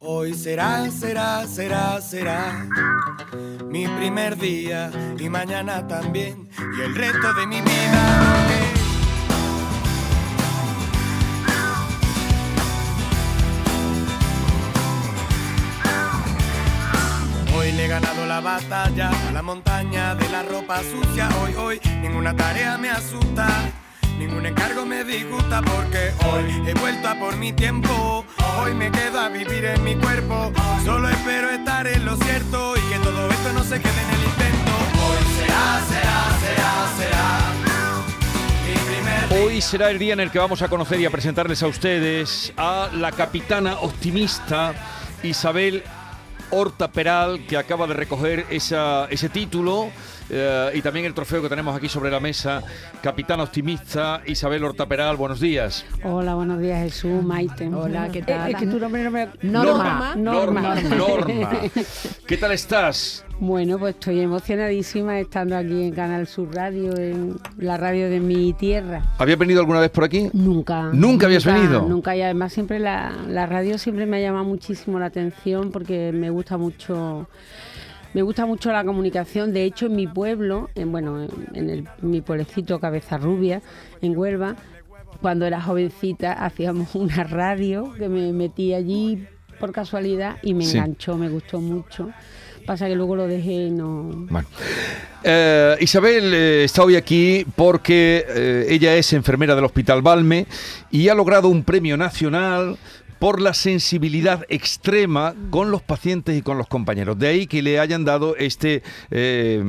Hoy será, será, será, será mi primer día y mañana también y el resto de mi vida. Hoy le he ganado la batalla a la montaña de la ropa sucia. Hoy, hoy, ninguna tarea me asusta. Ningún encargo me disgusta porque hoy he vuelto a por mi tiempo. Hoy me quedo a vivir en mi cuerpo. Solo espero estar en lo cierto y que todo esto no se quede en el intento. Hoy será, será, será, será. Hoy será el día en el que vamos a conocer y a presentarles a ustedes a la capitana optimista Isabel Horta Peral, que acaba de recoger esa- ese título eh, y también el trofeo que tenemos aquí sobre la mesa. Capitana optimista Isabel Horta Peral, buenos días. Hola, buenos días Jesús, Maite. Hola, ¿qué Eh, tal? Es que tu nombre no me... Norma. Norma. Norma. Norma. ¿Qué tal estás? Bueno, pues estoy emocionadísima estando aquí en Canal Sur Radio, en la radio de mi tierra. ¿Habías venido alguna vez por aquí? Nunca. ¿Nunca habías venido? Nunca, y además siempre la, la radio siempre me ha llamado muchísimo la atención porque me gusta mucho... Me gusta mucho la comunicación. De hecho, en mi pueblo, en, bueno, en, en el- mi pueblecito Cabeza Rubia, en Huelva, cuando era jovencita hacíamos una radio que me metí allí por casualidad y me Sí. enganchó, me gustó mucho. Pasa que luego lo dejé y no... Bueno. Eh, Isabel eh, está hoy aquí porque eh, ella es enfermera del Hospital Balme y ha logrado un premio nacional por la sensibilidad extrema con los pacientes y con los compañeros. De ahí que le hayan dado este eh,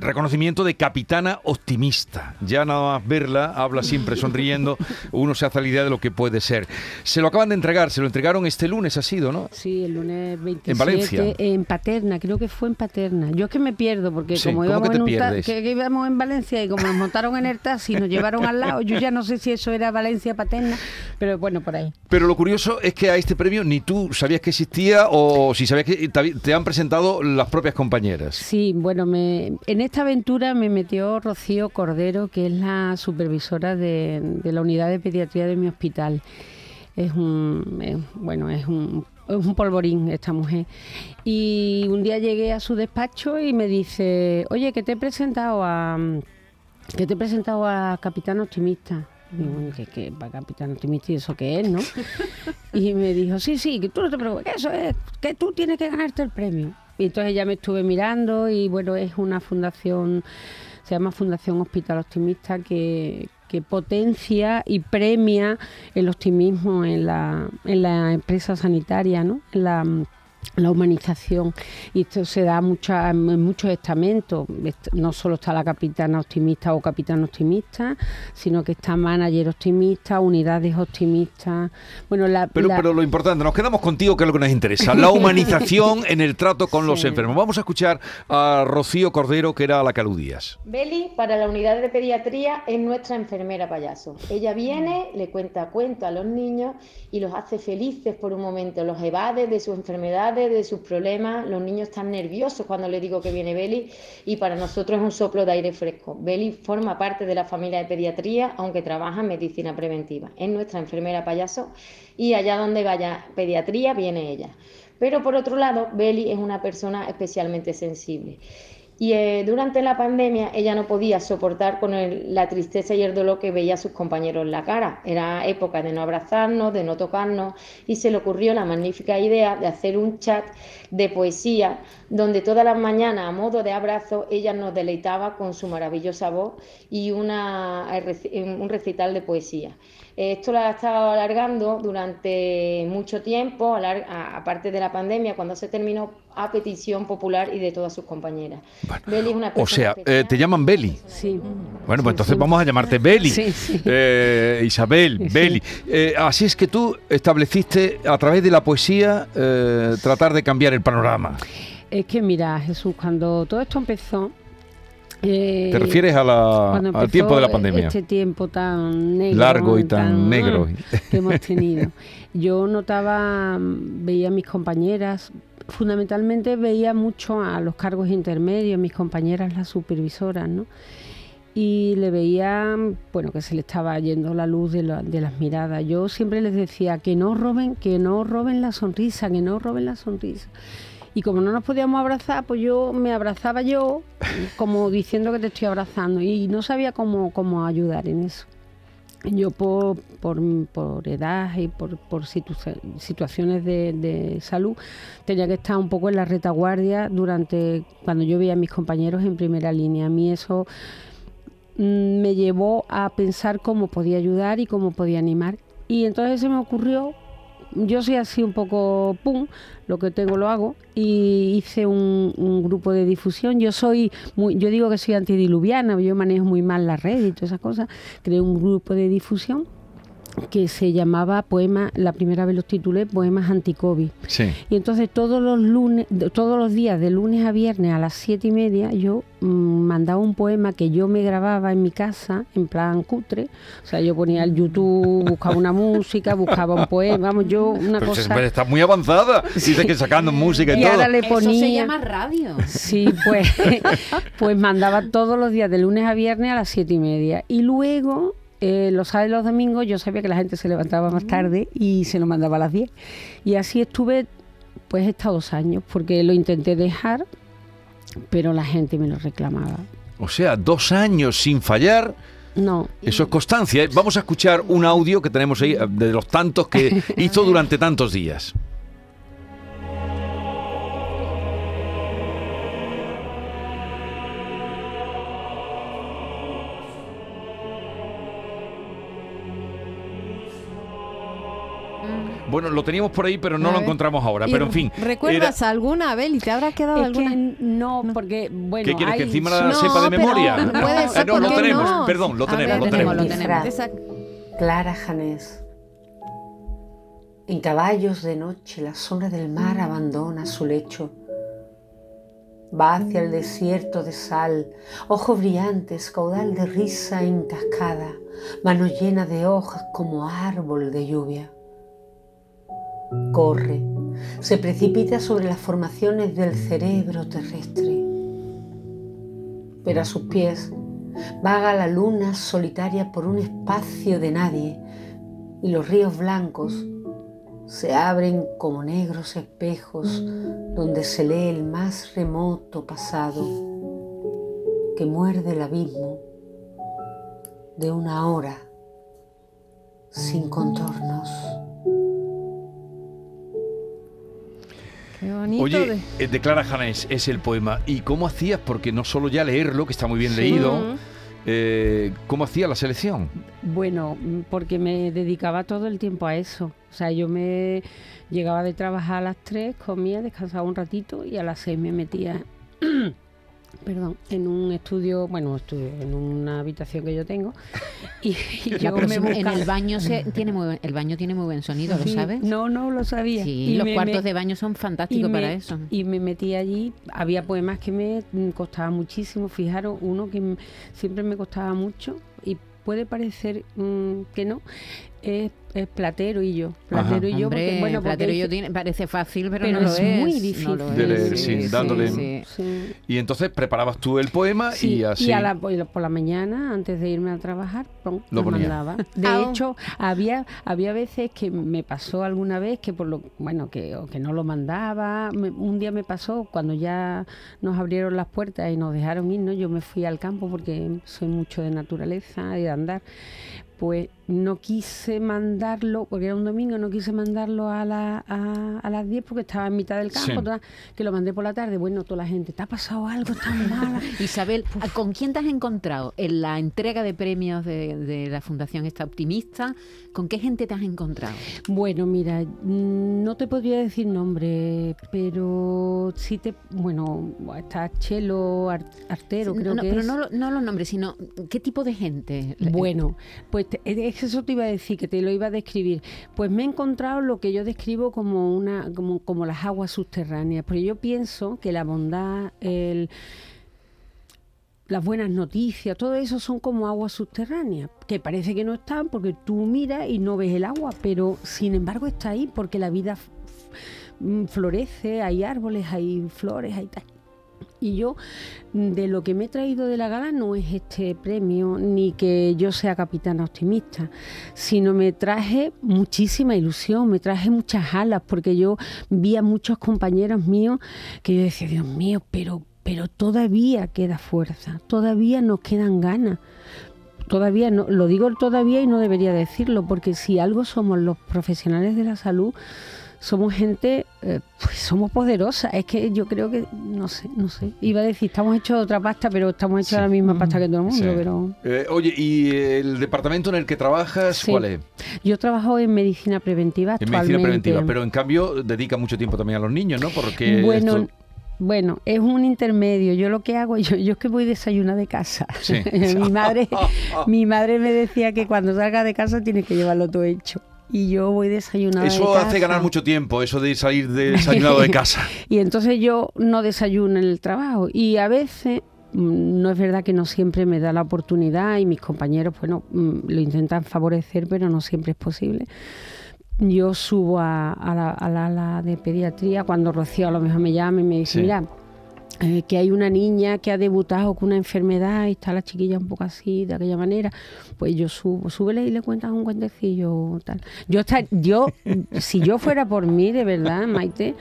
reconocimiento de capitana optimista. Ya nada más verla, habla siempre sonriendo, uno se hace la idea de lo que puede ser. Se lo acaban de entregar, se lo entregaron este lunes, ha sido, ¿no? Sí, el lunes 27 ¿En Valencia? en Paterna, creo que fue en Paterna. Yo es que me pierdo porque Sí, como ¿cómo íbamos en un ta- pierdes? que, que íbamos en Valencia y como nos montaron en el taxi, nos llevaron al lado, yo ya no sé si eso era Valencia Paterna, pero bueno, por ahí. Pero lo curioso es que a este premio ni tú sabías que existía o si sabías que te, han presentado las propias compañeras. Sí, bueno, me, en esta aventura me metió Rocío Cordero, que es la supervisora de, la unidad de pediatría de mi hospital. Es un, bueno, es un, es un polvorín esta mujer. Y un día llegué a su despacho y me dice, oye, que te he presentado a, que te he presentado a Capitán Optimista. Y ¿qué, qué, para Capitán Optimista y eso qué es, no? Y me dijo, sí, sí, que tú no te preocupes, que eso es, que tú tienes que ganarte el premio. Y entonces ya me estuve mirando y bueno, es una fundación, se llama Fundación Hospital Optimista, que, que potencia y premia el optimismo en la, en la empresa sanitaria, ¿no? La humanización y esto se da mucha, en muchos estamentos Est- no solo está la capitana optimista o capitán optimista sino que está manager optimista unidades optimistas bueno la, Pero, la- pero lo importante, nos quedamos contigo, que es lo que nos interesa, la humanización en el trato con los enfermos. Vamos a escuchar a Rocío Cordero, que era a la que aludías. Beli, para la unidad de pediatría, es nuestra enfermera payaso. Ella viene, le cuenta cuentos a los niños y los hace felices por un momento, los evade de sus de sus problemas. Los niños están nerviosos cuando le digo que viene Beli y para nosotros es un soplo de aire fresco. Beli forma parte de la familia de pediatría, aunque trabaja en medicina preventiva. Es nuestra enfermera payaso y allá donde vaya pediatría viene ella. Pero por otro lado, Beli es una persona especialmente sensible. Y eh, durante la pandemia ella no podía soportar con el- la tristeza y el dolor que veía a sus compañeros en la cara. Era época de no abrazarnos, de no tocarnos y se le ocurrió la magnífica idea de hacer un chat de poesía donde todas las mañanas a modo de abrazo ella nos deleitaba con su maravillosa voz y una, un recital de poesía. Esto lo ha estado alargando durante mucho tiempo, aparte de la pandemia, cuando se terminó a petición popular y de todas sus compañeras. Beli es una O sea, eh, te llaman Beli. sí Bueno, pues Sí, entonces sí. vamos a llamarte Beli. Sí, sí. Eh, Isabel, Sí. Beli. Eh, así es que tú estableciste a través de la poesía eh, tratar de cambiar el panorama. es que mira Jesús cuando todo esto empezó eh, ¿Te refieres a la- al tiempo de la pandemia? Este tiempo tan negro. Largo y tan negro. ah, que hemos tenido. Yo notaba, veía a mis compañeras, fundamentalmente veía mucho a los cargos intermedios, mis compañeras, las supervisoras, ¿no? y le veía, bueno, que se le estaba yendo la luz de, de, las miradas. Yo siempre les decía que no roben, que no roben la sonrisa, que no roben la sonrisa. Y como no nos podíamos abrazar, pues yo me abrazaba yo, como diciendo que te estoy abrazando, y no sabía cómo, cómo ayudar en eso. Yo por, por, por edad y por, por situaciones de, de, salud tenía que estar un poco en la retaguardia durante cuando yo veía a mis compañeros en primera línea. A mí eso mm, me llevó a pensar cómo podía ayudar y cómo podía animar. Y entonces se me ocurrió yo soy así un poco pum, lo que tengo lo hago y hice un, un, grupo de difusión. Yo soy muy, yo digo que soy antidiluviana, yo manejo muy mal las redes y todas esas cosas. Creé un grupo de difusión que se llamaba Poema, la primera vez los titulé Poemas Anticovid. Sí. Y entonces todos los lunes, todos los días, de lunes a viernes a las siete y media, yo mmm, mandaba un poema que yo me grababa en mi casa, en plan cutre. O sea, yo ponía el YouTube, buscaba una música, buscaba un poema, vamos, yo una Pero cosa. está muy avanzada. Dice que sacando música y, y todo. Ahora le ponía... Eso se llama radio. Sí, pues, pues mandaba todos los días, de lunes a viernes a las siete y media. Y luego eh, los sábados y los domingos yo sabía que la gente se levantaba más tarde y se lo mandaba a las 10. Y así estuve pues estos dos años, porque lo intenté dejar, pero la gente me lo reclamaba. O sea, dos años sin fallar. No. Eso es constancia. ¿eh? Vamos a escuchar un audio que tenemos ahí de los tantos que hizo durante tantos días. Bueno, lo teníamos por ahí, pero no lo encontramos ahora. Pero en fin. ¿Recuerdas era- alguna, Abel? ¿Y te habrá quedado Es alguna? que no, porque bueno, ¿Qué quieres? ¿Que hay- encima la No, sepa de memoria? no puede ser, no, lo ¿por qué tenemos. no? Perdón, lo tenemos, ver, lo tenemos. lo tenemos. Esa- Clara Janés. En caballos de noche la sombra del mar abandona su lecho. Va hacia el desierto de sal, ojos brillantes, caudal de risa en cascada, mano llena de hojas como árbol de lluvia. Corre, se precipita sobre las formaciones del cerebro terrestre. Pero a sus pies vaga la luna solitaria por un espacio de nadie y los ríos blancos se abren como negros espejos donde se lee el más remoto pasado que muerde el abismo de una hora sin contornos. Qué bonito. Oye, de- eh, de Clara Janés es el poema. ¿Y cómo hacías? Porque no solo ya leerlo, que está muy bien leído, eh, ¿cómo hacía la selección? Bueno, porque me dedicaba todo el tiempo a eso. O sea, yo me llegaba de trabajar a las 3, comía, descansaba un ratito y a las 6 me metía, perdón, en un estudio, bueno, estudio, en una habitación que yo tengo. Y, yo me en el baño se tiene muy el baño tiene muy buen sonido, ¿lo sabes? No, no lo sabía. Sí, Y los me- cuartos de baño son fantásticos me- para eso. Y me metí allí, había poemas que me costaba muchísimo, fijaros, uno que siempre me costaba mucho y puede parecer mm, que no, es, es Platero y yo. Platero y yo, Hombre, porque, bueno, porque Platero y yo tiene- parece fácil, pero, pero no lo es es. muy no difícil. lo De es, leer, sí, dándole- sí. Sí. Y entonces preparabas tú el poema Sí, y así. a la- por la- mañana, antes de irme a trabajar, pum, Lo mandaba. De hecho, había, había veces que me pasó alguna vez que por lo, bueno, que, o que no lo mandaba. Me- un día me pasó cuando ya nos abrieron las puertas y nos dejaron irnos, yo me fui al campo porque soy mucho de naturaleza y de andar. Pues no quise mandarlo, porque era un domingo, no quise mandarlo a, la- a, a las 10 porque estaba en mitad del campo, Sí. toda- que lo mandé por la tarde. Bueno, toda la gente, ¿te ha pasado algo tan mala? Isabel, ¿a- ¿con quién te has encontrado en la entrega de premios de, de la Fundación Esta Optimista? ¿Con qué gente te has encontrado? Bueno, mira, mm, no te podría decir nombre, pero sí te. Bueno, está Chelo Ar- Artero, creo no, que pero es. no, no los nombres, sino qué tipo de gente. Bueno, pues te- eso te iba a decir, que te lo iba a describir. Pues me he encontrado lo que yo describo como una, como, como las aguas subterráneas, porque yo pienso que la bondad, el, las buenas noticias, todo eso son como aguas subterráneas, que parece que no están porque tú miras y no ves el agua, pero sin embargo está ahí porque la vida mm, florece, hay árboles, hay flores, hay tal. Y yo, de lo que me he traído de la gala no es este premio, ni que yo sea capitana optimista, sino me traje muchísima ilusión, me traje muchas alas, porque yo vi a muchos compañeros míos que yo decía, Dios mío, pero, pero todavía queda fuerza, todavía nos quedan ganas. Todavía no, lo digo todavía y no debería decirlo, porque si algo somos los profesionales de la salud, somos gente, eh, pues somos poderosas. Es que yo creo que, no sé, no sé. Iba a decir, estamos hechos de otra pasta, pero estamos hechos de la misma pasta que todo el mundo. Sí. Pero Eh, oye, ¿y el departamento en el que trabajas, Sí. cuál es? yo trabajo en medicina preventiva En actualmente. medicina preventiva, pero en cambio dedica mucho tiempo también a los niños, ¿no? Porque bueno, esto- bueno, es un intermedio. Yo lo que hago, yo, yo es que voy desayunada de casa. Sí. mi madre, mi madre me decía que cuando salga de casa tienes que llevarlo todo hecho. Y yo voy desayunada de eso casa. hace ganar mucho tiempo, eso de salir desayunado de casa. Y entonces yo no desayuno en el trabajo. Y a veces, mm, no es verdad que no siempre me da la oportunidad y mis compañeros, bueno, mm, lo intentan favorecer, pero no siempre es posible. Yo subo a, a la, a la ala de pediatría cuando Rocío a lo mejor me llama y me dice, Sí. mira, eh, que hay una niña que ha debutado con una enfermedad y está la chiquilla un poco así, de aquella manera, pues yo subo, súbele y le cuentas un cuentecillo tal. Yo estar, yo, si yo fuera por mí, de verdad, Maite,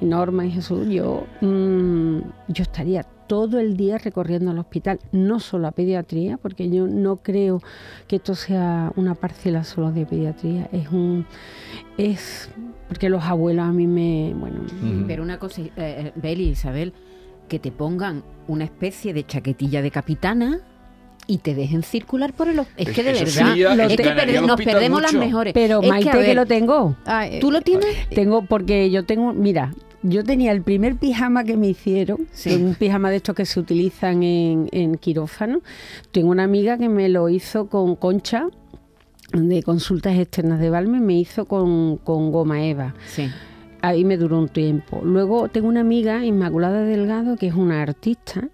y Norma y Jesús, yo, mm, yo estaría todo el día recorriendo el hospital, no solo a pediatría, porque yo no creo que esto sea una parcela solo de pediatría, es un, es, porque los abuelos a mí me, bueno. Pero una cosa, eh, eh, Beli, Isabel, que te pongan una especie de chaquetilla de capitana y te dejen circular por el... hos- Es que de eso verdad, sería- es que ganaría perde- al nos hospital perdemos mucho. las mejores. pero Es que, Maite a que, ver, lo tengo. Ay, ¿Tú lo tienes? Tengo, porque yo tengo, mira, yo tenía el primer pijama que me hicieron, Sí. un pijama de estos que se utilizan en, en quirófano. Tengo una amiga que me lo hizo con concha de consultas externas de Balme, me hizo con, con goma eva. Sí. Ahí me duró un tiempo. Luego tengo una amiga, Inmaculada Delgado, que es una artista,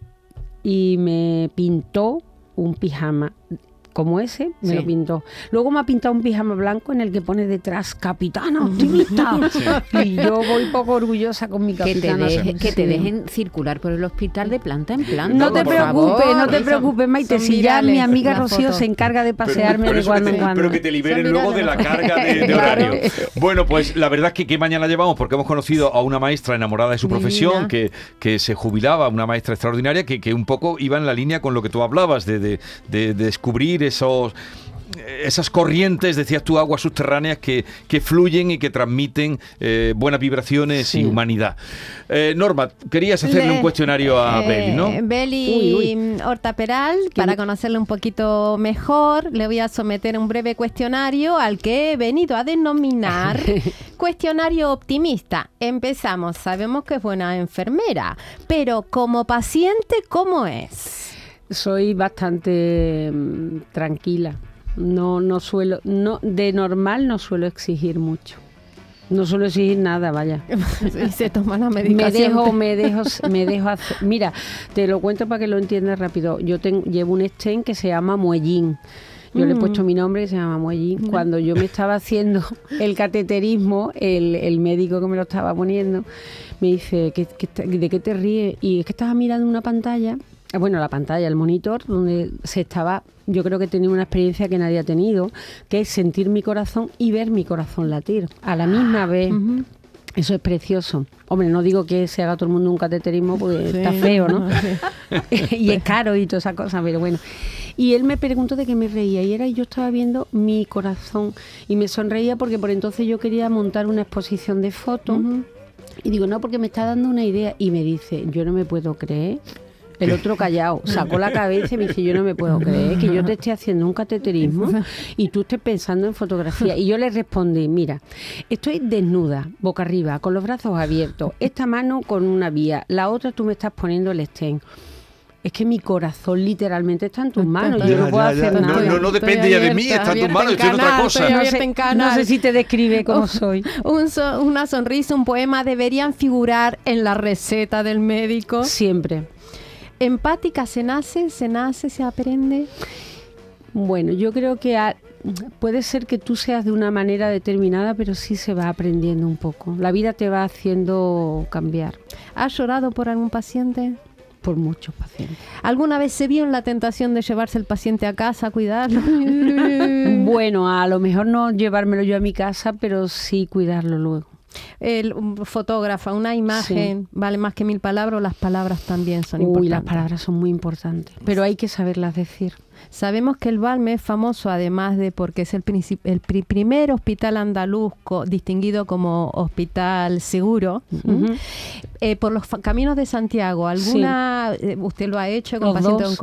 y me pintó un pijama como ese, me Sí. lo pintó. Luego me ha pintado un pijama blanco en el que pone detrás Capitana Optimista. Y yo voy poco orgullosa con mi Que te, Capitana. deje- que te Sí. dejen circular por el hospital de planta en planta. No te preocupes, favor. no te preocupes, Maite. son Si ya mi amiga Rocío fotos. se encarga de pasearme por de eso que cuando en cuando. pero que te liberen luego de la carga de, de Claro. horario. Bueno, pues la verdad es que qué mañana llevamos porque hemos conocido a una maestra enamorada de su Divina. profesión que, que se jubilaba, una maestra extraordinaria que, que un poco iba en la línea con lo que tú hablabas, de, de- de descubrir esos esas corrientes, decías tú, aguas subterráneas que, que fluyen y que transmiten eh, buenas vibraciones Sí. y humanidad. Eh, Norma, querías hacerle Le- un cuestionario a eh, Beli, ¿no? Beli Uy, Horta Peral, para conocerle un poquito mejor, le voy a someter un breve cuestionario al que he venido a denominar cuestionario optimista. Empezamos, sabemos que es buena enfermera, pero como paciente, ¿cómo es? Soy bastante mm, tranquila. No, no suelo, no, de normal no suelo exigir mucho. No suelo exigir nada, vaya. y se toma la Me medicación. dejo, me dejo, me dejo hacer. Mira, te lo cuento para que lo entiendas rápido. Yo tengo, llevo un stent que se llama Muellín. Yo le he Mm. puesto mi nombre y se llama Muellín. Cuando yo me estaba haciendo el cateterismo, el, el médico que me lo estaba poniendo me dice, ¿qué, qué te- ¿de qué te ríes? Y es que estaba mirando una pantalla, bueno, la pantalla, el monitor, donde se estaba, yo creo que tenía una experiencia que nadie ha tenido, que es sentir mi corazón y ver mi corazón latir a la misma vez. Ujú. Eso es precioso. Hombre, no digo que se haga todo el mundo un cateterismo porque Sí. está feo, ¿no? y es caro y toda esa cosa, pero bueno. Y él me preguntó de qué me reía y era yo estaba viendo mi corazón y me sonreía porque por entonces yo quería montar una exposición de fotos y digo, no, porque me está dando una idea y me dice, yo no me puedo creer. El otro callado, sacó la cabeza y me dice, yo no me puedo creer que yo te esté haciendo un cateterismo y tú estés pensando en fotografía. Y yo le respondí, mira, estoy desnuda, boca arriba, con los brazos abiertos, esta mano con una vía, la otra tú me estás poniendo el stent. Es que mi corazón literalmente está en tus manos, yo no puedo ya, hacer nada. no, depende ya de mí, está en tus manos, en estoy en otra cosa. estoy no, sé, en canal. no sé si te describe cómo Oh, soy. Un so- una sonrisa, un poema deberían figurar en la receta del médico. Siempre. Empática se nace, se nace, se aprende. Bueno, yo creo que a- puede ser que tú seas de una manera determinada, pero sí se va aprendiendo un poco. La vida te va haciendo cambiar. ¿Has llorado por algún paciente? por muchos pacientes. ¿Alguna vez se vio en la tentación de llevarse el paciente a casa a cuidarlo? bueno, a lo mejor no llevármelo yo a mi casa, pero sí cuidarlo luego. El fotógrafa, una imagen vale más que mil palabras, las palabras también son Uy, importantes. las palabras son muy importantes, pero hay que saberlas decir. Sabemos que el Balme es famoso además de porque es el, el pri- primer hospital andaluz distinguido como hospital seguro eh, por los caminos de Santiago. ¿Alguna eh, usted lo ha hecho con Los paciente dos.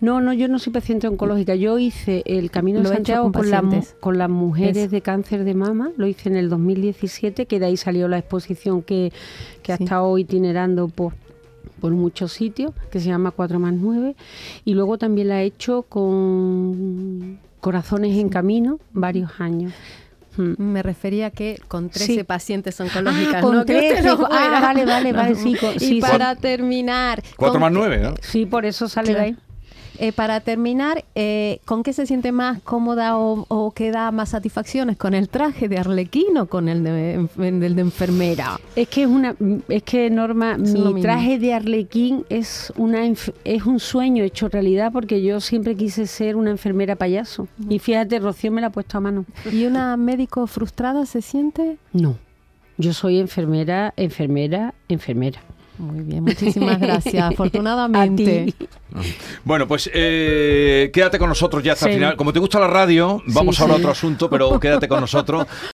No, no, yo no soy paciente oncológica. Yo hice el Camino de he Santiago con con, la mu- pacientes. con las mujeres Eso. de cáncer de mama. Lo hice en el 2017, que de ahí salió la exposición que, que ha Sí. estado itinerando por, por muchos sitios, que se llama 4 más 9. Y luego también la he hecho con Corazones en Camino, varios años. Mm. Me refería que con 13 Sí. pacientes oncológicas, Ah, con ¿no? Que usted 13, no con- ah, vale, vale, vale, sí, con- y sí, para terminar... 4 ¿con más qué- 9, ¿no? Sí, por eso sale de ahí. Eh, para terminar, eh, ¿con qué se siente más cómoda o, o qué da más satisfacciones? ¿Con el traje de arlequín o con el de, enf- el de enfermera? Es que es una, es que Norma, Es mi traje de arlequín es una es un sueño hecho realidad porque yo siempre quise ser una enfermera payaso. Y fíjate, Rocío me la ha puesto a mano. ¿Y una médico frustrada se siente? No. Yo soy enfermera, enfermera, enfermera. Muy bien, muchísimas gracias. Afortunadamente. A ti. Bueno, pues eh, quédate con nosotros ya hasta el final. Como te gusta la radio, vamos Sí, ahora a otro asunto, pero quédate con nosotros